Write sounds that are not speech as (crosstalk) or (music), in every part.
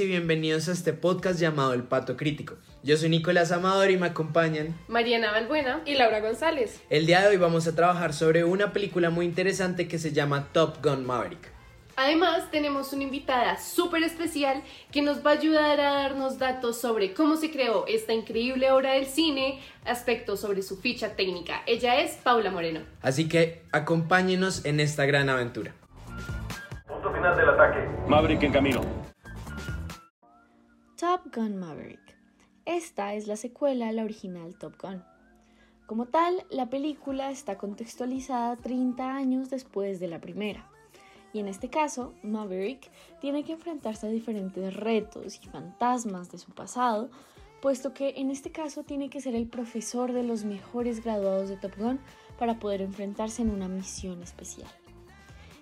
Y bienvenidos a este podcast llamado El Pato Crítico. Yo soy Nicolás Amador y me acompañan Mariana Valbuena y Laura González. El día de hoy vamos a trabajar sobre una película muy interesante que se llama Top Gun Maverick. Además, tenemos una invitada súper especial que nos va a ayudar a darnos datos sobre cómo se creó esta increíble obra del cine, aspectos sobre su ficha técnica. Ella es Paula Moreno. Así que acompáñenos en esta gran aventura. Punto final del ataque. Maverick en camino. Top Gun Maverick. Esta es la secuela a la original Top Gun. Como tal, la película está contextualizada 30 años después de la primera. Y en este caso, Maverick tiene que enfrentarse a diferentes retos y fantasmas de su pasado, puesto que en este caso tiene que ser el profesor de los mejores graduados de Top Gun para poder enfrentarse en una misión especial.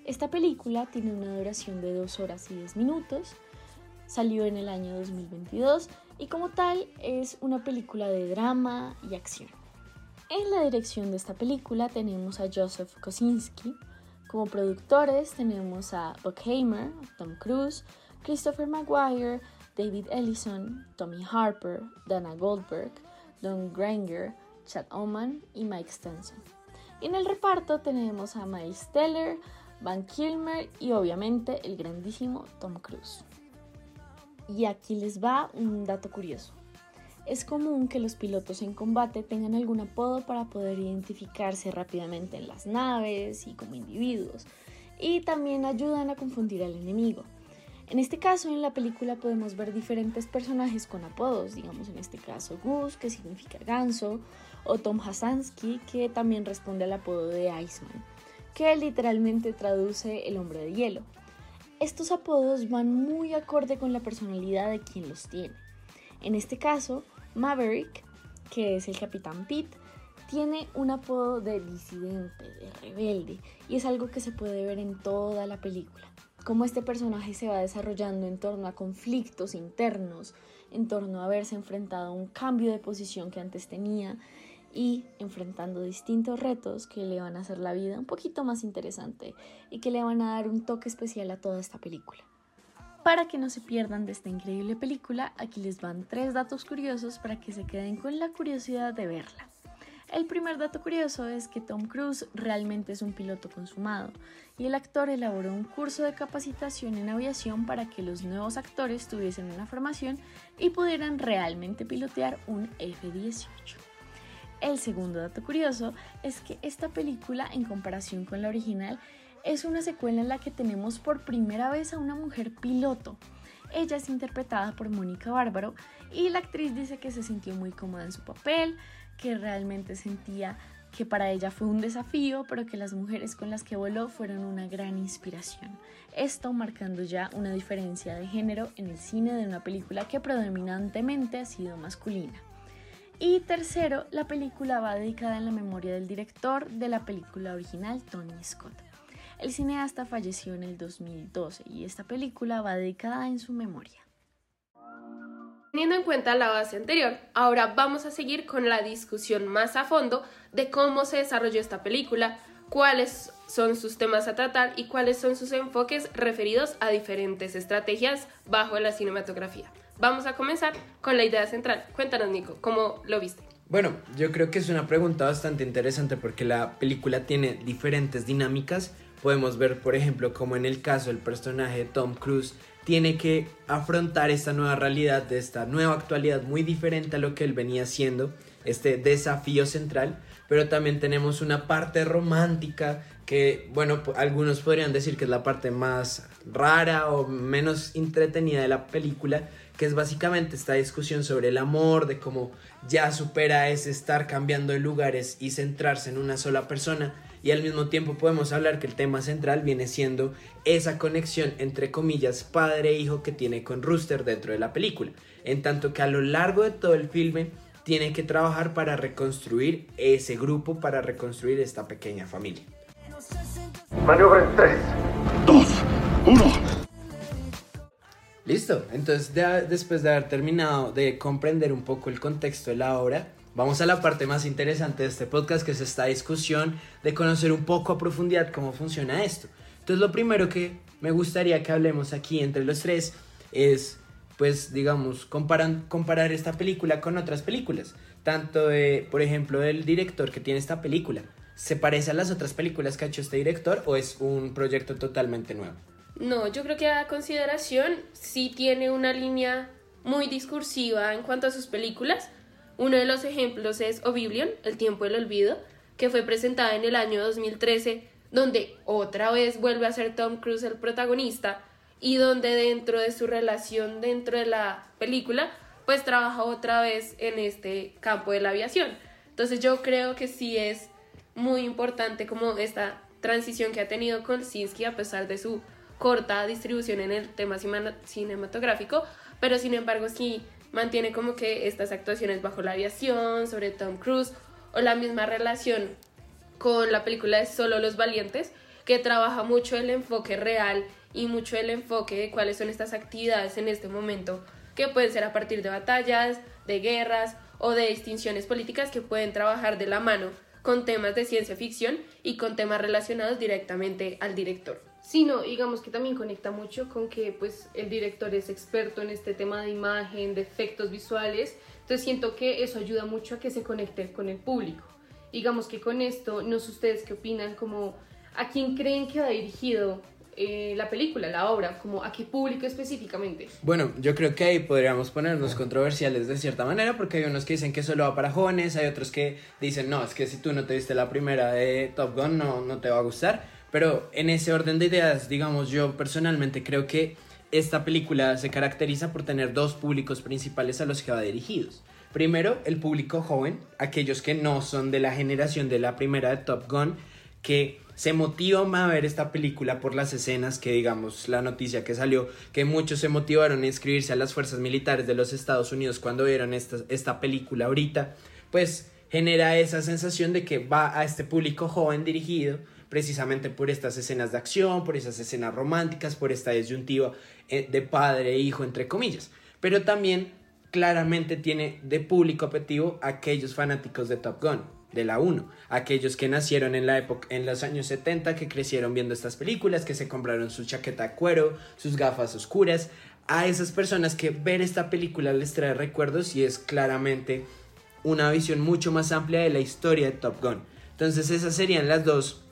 Esta película tiene una duración de 2 horas y 10 minutos, salió en el año 2022 y como tal es una película de drama y acción. En la dirección de esta película tenemos a Joseph Kosinski, como productores tenemos a Buckhammer, Tom Cruise, Christopher Maguire, David Ellison, Tommy Harper, Dana Goldberg, Don Granger, Chad Oman y Mike Stenson. En el reparto tenemos a Miles Teller, Van Kilmer y obviamente el grandísimo Tom Cruise. Y aquí les va un dato curioso. Es común que los pilotos en combate tengan algún apodo para poder identificarse rápidamente en las naves y como individuos, y también ayudan a confundir al enemigo. En este caso, en la película podemos ver diferentes personajes con apodos, digamos en este caso Gus, que significa ganso, o Tom Hasansky, que también responde al apodo de Iceman, que literalmente traduce el hombre de hielo. Estos apodos van muy acorde con la personalidad de quien los tiene. En este caso, Maverick, que es el capitán Pitt, tiene un apodo de disidente, de rebelde, y es algo que se puede ver en toda la película. Cómo este personaje se va desarrollando en torno a conflictos internos, en torno a haberse enfrentado a un cambio de posición que antes tenía y enfrentando distintos retos que le van a hacer la vida un poquito más interesante y que le van a dar un toque especial a toda esta película. Para que no se pierdan de esta increíble película, aquí les van tres datos curiosos para que se queden con la curiosidad de verla. El primer dato curioso es que Tom Cruise realmente es un piloto consumado y el actor elaboró un curso de capacitación en aviación para que los nuevos actores tuviesen una formación y pudieran realmente pilotear un F-18. El segundo dato curioso es que esta película, en comparación con la original, es una secuela en la que tenemos por primera vez a una mujer piloto. Ella es interpretada por Mónica Bárbaro y la actriz dice que se sintió muy cómoda en su papel, que realmente sentía que para ella fue un desafío, pero que las mujeres con las que voló fueron una gran inspiración. Esto marcando ya una diferencia de género en el cine de una película que predominantemente ha sido masculina. Y tercero, la película va dedicada en la memoria del director de la película original, Tony Scott. El cineasta falleció en el 2012 y esta película va dedicada en su memoria. Teniendo en cuenta la base anterior, ahora vamos a seguir con la discusión más a fondo de cómo se desarrolló esta película, cuáles son sus temas a tratar y cuáles son sus enfoques referidos a diferentes estrategias bajo la cinematografía. Vamos a comenzar con la idea central. Cuéntanos, Nico, ¿cómo lo viste? Bueno, yo creo que es una pregunta bastante interesante porque la película tiene diferentes dinámicas Podemos ver, por ejemplo, como en el caso del personaje de Tom Cruise tiene que afrontar esta nueva realidad, de esta nueva actualidad muy diferente a lo que él venía haciendo, este desafío central, pero también tenemos una parte romántica que, bueno, algunos podrían decir que es la parte más rara o menos entretenida de la película, que es básicamente esta discusión sobre el amor, de cómo ya supera ese estar cambiando de lugares y centrarse en una sola persona. Y al mismo tiempo podemos hablar que el tema central viene siendo esa conexión entre comillas padre e que tiene con Rooster dentro de la película, en tanto que a lo largo de todo el filme tiene que trabajar para reconstruir ese grupo, para reconstruir esta pequeña familia. Maniobra en 3, 2, 1. Listo, entonces después de haber terminado de comprender un poco el contexto de la obra, Vamos a la parte más interesante de este podcast, que es esta discusión de conocer un poco a profundidad cómo funciona esto. Entonces, lo primero que me gustaría que hablemos aquí entre los tres es, pues, digamos, comparar esta película con otras películas. Tanto, de, por ejemplo, el director que tiene esta película. ¿Se parece a las otras películas que ha hecho este director o es un proyecto totalmente nuevo? No, yo creo que a consideración sí tiene una línea muy discursiva en cuanto a sus películas. Uno de los ejemplos es Oblivion, El tiempo del olvido, que fue presentada en el año 2013, donde otra vez vuelve a ser Tom Cruise el protagonista y donde dentro de su relación dentro de la película, pues trabaja otra vez en este campo de la aviación. Entonces yo creo que sí es muy importante como esta transición que ha tenido Kolsinski a pesar de su corta distribución en el tema cinematográfico, pero sin embargo sí mantiene como que estas actuaciones bajo la aviación, sobre Tom Cruise, o la misma relación con la película de Solo los Valientes, que trabaja mucho el enfoque real y mucho el enfoque de cuáles son estas actividades en este momento, que pueden ser a partir de batallas, de guerras o de distinciones políticas que pueden trabajar de la mano con temas de ciencia ficción y con temas relacionados directamente al director. Sí, no, digamos que también conecta mucho con que pues el director es experto en este tema de imagen, de efectos visuales, entonces siento que eso ayuda mucho a que se conecte con el público. Digamos que con esto, no sé ustedes qué opinan, como a quién creen que va dirigido eh, la película, la obra, como a qué público específicamente. Bueno, yo creo que ahí podríamos ponernos controversiales de cierta manera, porque hay unos que dicen que solo va para jóvenes, hay otros que dicen, no, es que si tú no te viste la primera de Top Gun, no, no te va a gustar. Pero en ese orden de ideas, digamos, yo personalmente creo que esta película se caracteriza por tener dos públicos principales a los que va dirigidos. Primero, el público joven, aquellos que no son de la generación de la primera de Top Gun, que se motivan a ver esta película por las escenas que, digamos, la noticia que salió, que muchos se motivaron a inscribirse a las fuerzas militares de los Estados Unidos cuando vieron esta, esta película ahorita, pues genera esa sensación de que va a este público joven dirigido precisamente por estas escenas de acción, por esas escenas románticas, por esta disyuntiva eh, de padre e hijo, entre comillas. Pero también claramente tiene de público objetivo aquellos fanáticos de Top Gun, de la 1, aquellos que nacieron en la época en los años 70, que crecieron viendo estas películas, que se compraron su chaqueta de cuero, sus gafas oscuras, a esas personas que ver esta película les trae recuerdos y es claramente una visión mucho más amplia de la historia de Top Gun. Entonces esas serían las dos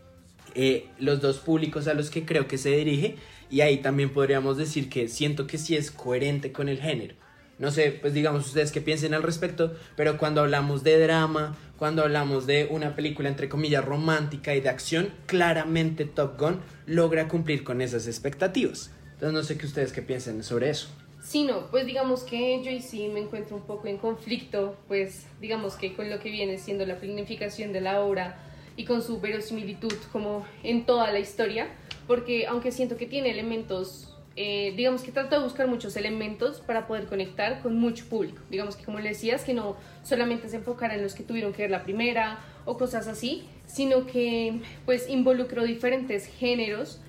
eh, los dos públicos a los que creo que se dirige y ahí también podríamos decir que siento que sí es coherente con el género. No sé, pues digamos ustedes qué piensen al respecto, pero cuando hablamos de drama, cuando hablamos de una película entre comillas romántica y de acción, claramente Top Gun logra cumplir con esas expectativas. Entonces no sé qué ustedes qué piensen sobre eso. Sí, no, pues digamos que yo y sí me encuentro un poco en conflicto, pues digamos que con lo que viene siendo la planificación de la obra y con su verosimilitud como en toda la historia, porque aunque siento que tiene elementos, eh, digamos que trata de buscar muchos elementos para poder conectar con mucho público, digamos que como le decías, que no solamente se enfocara en los que tuvieron que ver la primera o cosas así, sino que pues involucró diferentes géneros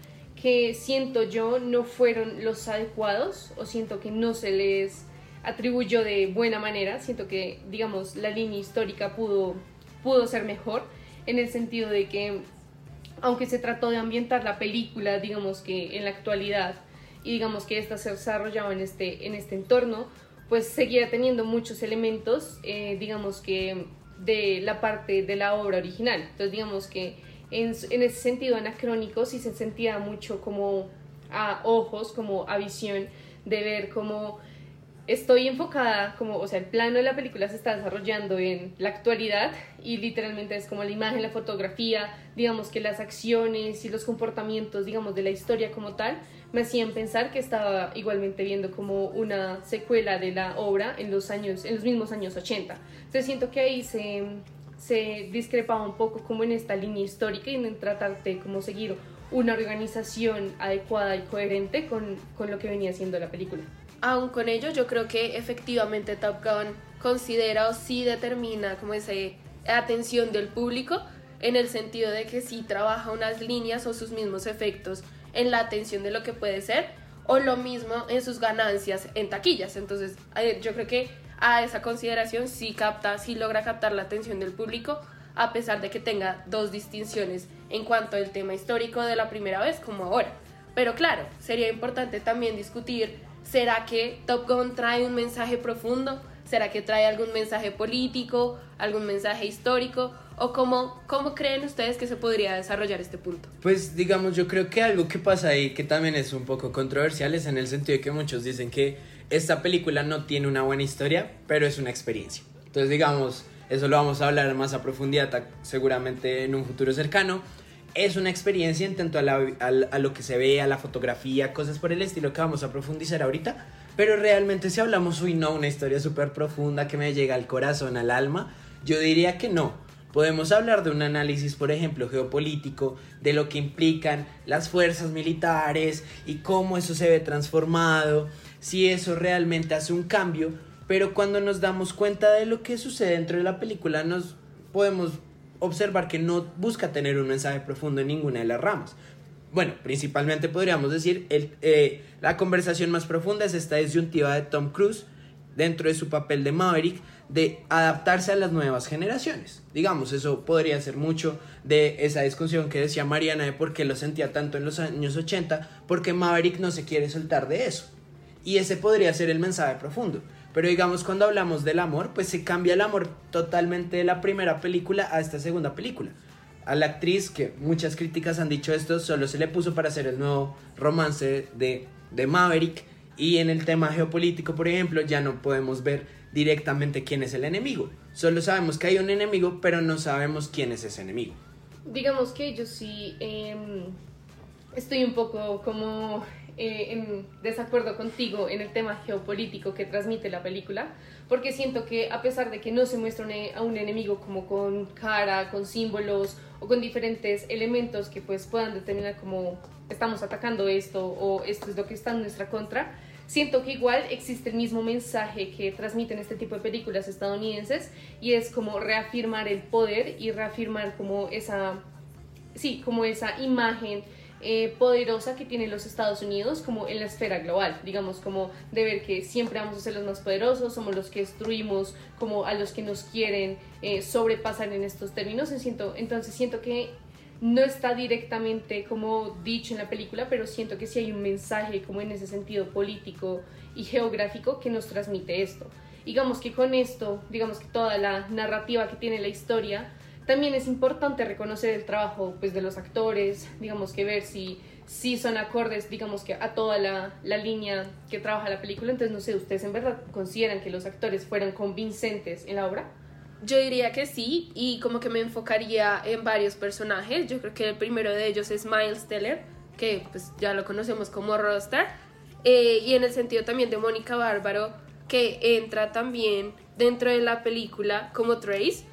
que siento yo no fueron los adecuados o siento que no se les atribuyó de buena manera, siento que digamos la línea histórica pudo, pudo ser mejor en el sentido de que, aunque se trató de ambientar la película, digamos que en la actualidad, y digamos que esta se desarrollaba en este, en este entorno, pues seguía teniendo muchos elementos, eh, digamos que de la parte de la obra original. Entonces, digamos que en, ese sentido anacrónico sí se sentía mucho como a ojos, como a visión de ver cómo estoy enfocada como, o sea, el plano de la película se está desarrollando en la actualidad y literalmente es como la imagen, la fotografía, digamos que las acciones y los comportamientos, digamos, de la historia como tal, me hacían pensar que estaba igualmente viendo como una secuela de la obra en los años, en los mismos años 80. Entonces siento que ahí se, se discrepaba un poco como en esta línea histórica y en tratar de como seguir una organización adecuada y coherente con, con lo que venía siendo la película aún con ello, yo creo que efectivamente Top Gun considera o sí determina como esa atención del público en el sentido de que sí trabaja unas líneas o sus mismos efectos en la atención de lo que puede ser o lo mismo en sus ganancias en taquillas. Entonces, yo creo que a esa consideración sí capta, sí logra captar la atención del público a pesar de que tenga dos distinciones en cuanto al tema histórico de la primera vez como ahora Pero claro, sería importante también discutir, ¿será que Top Gun trae un mensaje profundo? ¿Será que trae algún mensaje político, algún mensaje histórico? ¿O cómo, cómo creen ustedes que se podría desarrollar este punto? Pues digamos, yo creo que algo que pasa ahí que también es un poco controversial es en el sentido de que muchos dicen que esta película no tiene una buena historia, pero es una experiencia. Entonces digamos, eso lo vamos a hablar más a profundidad seguramente en un futuro cercano. Es una experiencia en tanto a, a lo que se ve, a la fotografía, cosas por el estilo que vamos a profundizar ahorita, pero realmente si hablamos, uy, no, una historia súper profunda que me llega al corazón, al alma, yo diría que no. Podemos hablar de un análisis, por ejemplo, geopolítico, de lo que implican las fuerzas militares y cómo eso se ve transformado, si eso realmente hace un cambio, pero cuando nos damos cuenta de lo que sucede dentro de la película, nos podemos observar que no busca tener un mensaje profundo en ninguna de las ramas. Bueno, principalmente podríamos decir, el, eh, la conversación más profunda es esta disyuntiva de Tom Cruise dentro de su papel de Maverick de adaptarse a las nuevas generaciones. Digamos, eso podría ser mucho de esa discusión que decía Mariana de por qué lo sentía tanto en los años 80, porque Maverick no se quiere soltar de eso. Y ese podría ser el mensaje profundo. Pero digamos, cuando hablamos del amor, pues se cambia el amor totalmente de la primera película a esta segunda película a la actriz, que muchas críticas han dicho esto, solo se le puso para hacer el nuevo romance de, de Maverick. Y en el tema geopolítico, por ejemplo, ya no podemos ver directamente quién es el enemigo. Solo sabemos que hay un enemigo, pero no sabemos quién es ese enemigo. Digamos que yo sí em, estoy un poco como eh, en desacuerdo contigo en el tema geopolítico que transmite la película, porque siento que a pesar de que no se muestra a un enemigo como con cara, con símbolos o con diferentes elementos que pues puedan determinar como estamos atacando esto o esto es lo que está en nuestra contra, siento que igual existe el mismo mensaje que transmiten este tipo de películas estadounidenses y es como reafirmar el poder y reafirmar como esa, sí, como esa imagen eh, poderosa que tienen los Estados Unidos como en la esfera global, digamos como de ver que siempre vamos a ser los más poderosos, somos los que destruimos como a los que nos quieren eh, sobrepasar en estos términos, siento, entonces siento que no está directamente como dicho en la película, pero siento que sí hay un mensaje como en ese sentido político y geográfico que nos transmite esto. Digamos que con esto, digamos que toda la narrativa que tiene la historia, también es importante reconocer el trabajo pues, de los actores, digamos que ver si, si son acordes, digamos que a toda la, la línea que trabaja la película. Entonces, no sé, ¿ustedes en verdad consideran que los actores fueron convincentes en la obra? Yo diría que sí, y como que me enfocaría en varios personajes. Yo creo que el primero de ellos es Miles Teller, que pues ya lo conocemos como Roster, eh, y en el sentido también de Mónica Bárbaro, que entra también dentro de la película como Trace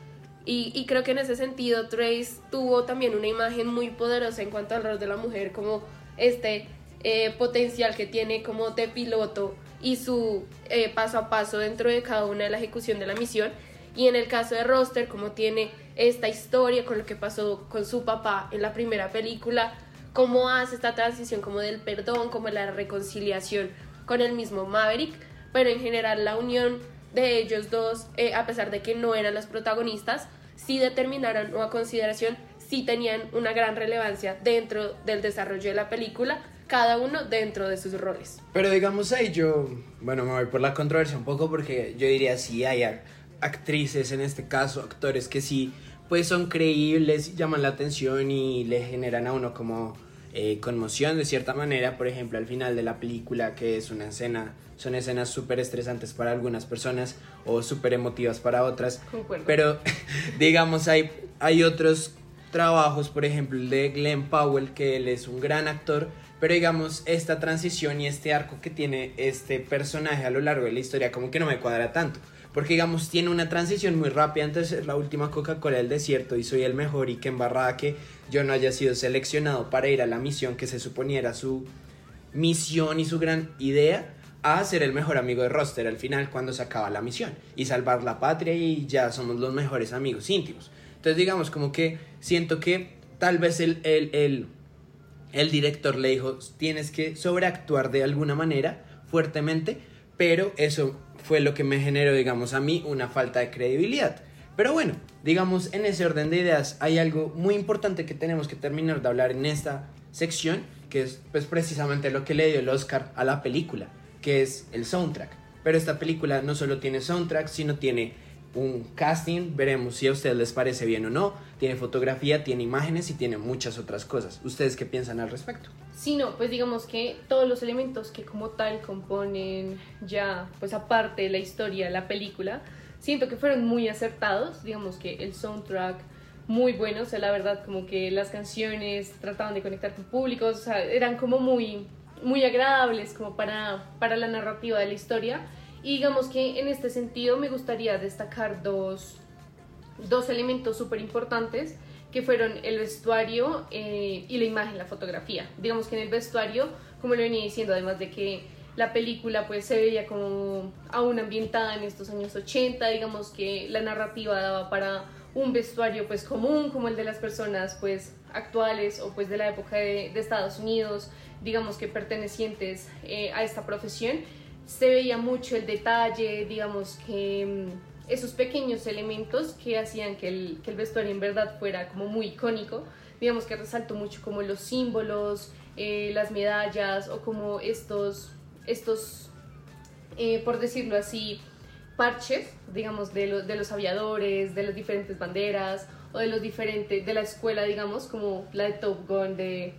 y, creo que en ese sentido Trace tuvo también una imagen muy poderosa en cuanto al rol de la mujer, como este eh, potencial que tiene como de piloto y su eh, paso a paso dentro de cada una de la ejecución de la misión. Y en el caso de Roster, como tiene esta historia con lo que pasó con su papá en la primera película, cómo hace esta transición como del perdón, como la reconciliación con el mismo Maverick, pero en general la unión de ellos dos, eh, a pesar de que no eran los protagonistas, sí determinaron o a consideración sí tenían una gran relevancia dentro del desarrollo de la película, cada uno dentro de sus roles. Pero digamos ahí yo, bueno, me voy por la controversia un poco porque yo diría sí hay actrices en este caso, actores que sí, pues son creíbles, llaman la atención y le generan a uno como eh, conmoción de cierta manera, por ejemplo al final de la película que es una escena son escenas súper estresantes para algunas personas o súper emotivas para otras. Pero (laughs) digamos, hay, hay otros trabajos, por ejemplo, el de Glenn Powell, que él es un gran actor, pero digamos, esta transición y este arco que tiene este personaje a lo largo de la historia como que no me cuadra tanto. Porque digamos, tiene una transición muy rápida antes de la última Coca-Cola del desierto y soy el mejor y que embarrada que yo no haya sido seleccionado para ir a la misión que se suponiera su misión y su gran idea a ser el mejor amigo de Roster al final cuando se acaba la misión y salvar la patria y ya somos los mejores amigos íntimos. Entonces digamos como que siento que tal vez el, el, el director le dijo tienes que sobreactuar de alguna manera fuertemente, pero eso fue lo que me generó digamos a mí una falta de credibilidad. Pero bueno, digamos en ese orden de ideas hay algo muy importante que tenemos que terminar de hablar en esta sección que es pues precisamente lo que le dio el Oscar a la película, que es el soundtrack. Pero esta película no solo tiene soundtrack, sino tiene un casting, veremos si a ustedes les parece bien o no, tiene fotografía, tiene imágenes y tiene muchas otras cosas. ¿Ustedes qué piensan al respecto? Sí, no, pues digamos que todos los elementos que como tal componen ya, pues aparte la historia, la película, siento que fueron muy acertados, digamos que el soundtrack muy bueno, o sea, la verdad como que las canciones trataban de conectar con públicos, o sea, eran como muy, muy agradables como para, para la narrativa de la historia y digamos que en este sentido me gustaría destacar dos, dos elementos súper importantes que fueron el vestuario eh, y la imagen, la fotografía. Digamos que en el vestuario, como lo venía diciendo, además de que la película pues se veía como aún ambientada en estos años 80, digamos que la narrativa daba para un vestuario pues común como el de las personas pues actuales o pues de la época de, Estados Unidos, digamos que pertenecientes eh, a esta profesión se veía mucho el detalle, digamos que mm, esos pequeños elementos que hacían que el, que el vestuario en verdad fuera como muy icónico, digamos que resaltó mucho como los símbolos, eh, las medallas o como estos, estos eh, por decirlo así, parches, digamos, de, de los aviadores, de las diferentes banderas o de los diferentes, de la escuela, digamos, como la de Top Gun de,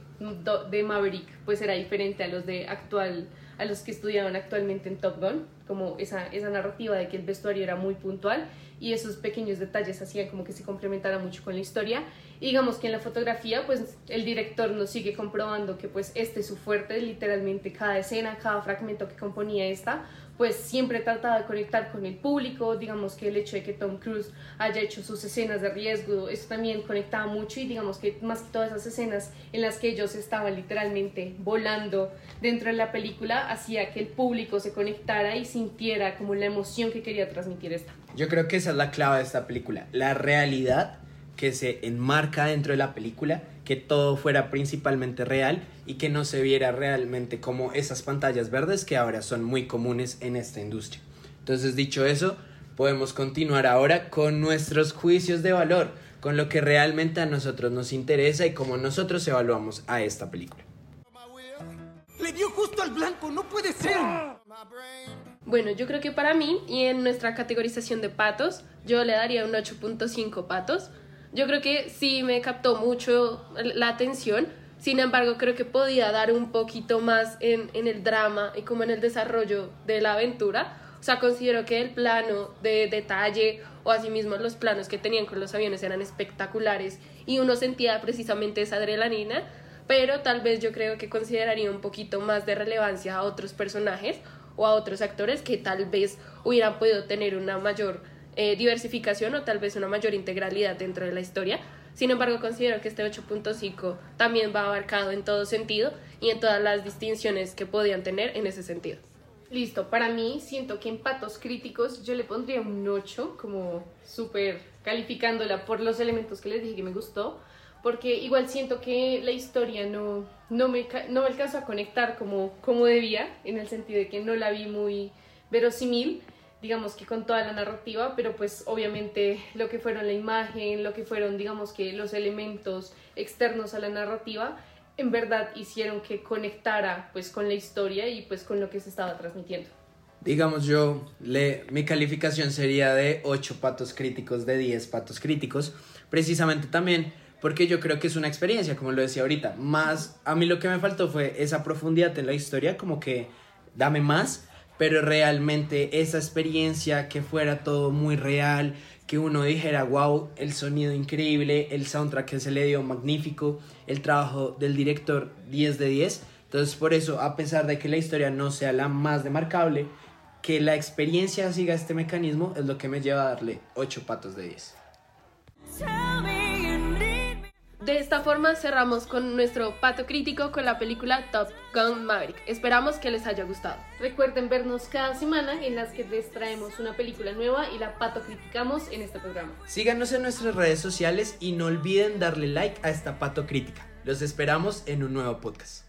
de Maverick, pues era diferente a los de actual a los que estudiaban actualmente en Top Gun, como esa, esa narrativa de que el vestuario era muy puntual y esos pequeños detalles hacían como que se complementara mucho con la historia. Y digamos que en la fotografía, pues el director nos sigue comprobando que pues este es su fuerte, literalmente cada escena, cada fragmento que componía esta, pues siempre trataba de conectar con el público, digamos que el hecho de que Tom Cruise haya hecho sus escenas de riesgo, eso también conectaba mucho y digamos que más que todas esas escenas en las que ellos estaban literalmente volando dentro de la película, hacía que el público se conectara y sintiera como la emoción que quería transmitir esta. Yo creo que esa es la clave de esta película, la realidad que se enmarca dentro de la película, que todo fuera principalmente real y que no se viera realmente como esas pantallas verdes que ahora son muy comunes en esta industria. Entonces, dicho eso, podemos continuar ahora con nuestros juicios de valor, con lo que realmente a nosotros nos interesa y cómo nosotros evaluamos a esta película. Le dio justo al blanco, no puede ser. Bueno, yo creo que para mí y en nuestra categorización de patos, yo le daría un 8.5 patos yo creo que sí me captó mucho la atención, sin embargo creo que podía dar un poquito más en, en el drama y como en el desarrollo de la aventura. O sea, considero que el plano de detalle o asimismo los planos que tenían con los aviones eran espectaculares y uno sentía precisamente esa adrenalina, pero tal vez yo creo que consideraría un poquito más de relevancia a otros personajes o a otros actores que tal vez hubieran podido tener una mayor eh, diversificación o tal vez una mayor integralidad dentro de la historia. Sin embargo, considero que este 8.5 también va abarcado en todo sentido y en todas las distinciones que podían tener en ese sentido. Listo, para mí siento que en patos críticos yo le pondría un 8, como súper calificándola por los elementos que les dije que me gustó, porque igual siento que la historia no, no, me, no me alcanzó a conectar como, como debía, en el sentido de que no la vi muy verosímil digamos que con toda la narrativa, pero pues obviamente lo que fueron la imagen, lo que fueron digamos que los elementos externos a la narrativa, en verdad hicieron que conectara pues con la historia y pues con lo que se estaba transmitiendo. Digamos yo, le, mi calificación sería de 8 patos críticos de 10 patos críticos, precisamente también porque yo creo que es una experiencia, como lo decía ahorita, más a mí lo que me faltó fue esa profundidad en la historia, como que dame más, pero realmente esa experiencia que fuera todo muy real, que uno dijera, wow, el sonido increíble, el soundtrack que se le dio magnífico, el trabajo del director 10 de 10. Entonces por eso, a pesar de que la historia no sea la más demarcable, que la experiencia siga este mecanismo es lo que me lleva a darle 8 patos de 10. De esta forma cerramos con nuestro pato crítico con la película Top Gun Maverick. Esperamos que les haya gustado. Recuerden vernos cada semana en las que les traemos una película nueva y la pato criticamos en este programa. Síganos en nuestras redes sociales y no olviden darle like a esta pato crítica. Los esperamos en un nuevo podcast.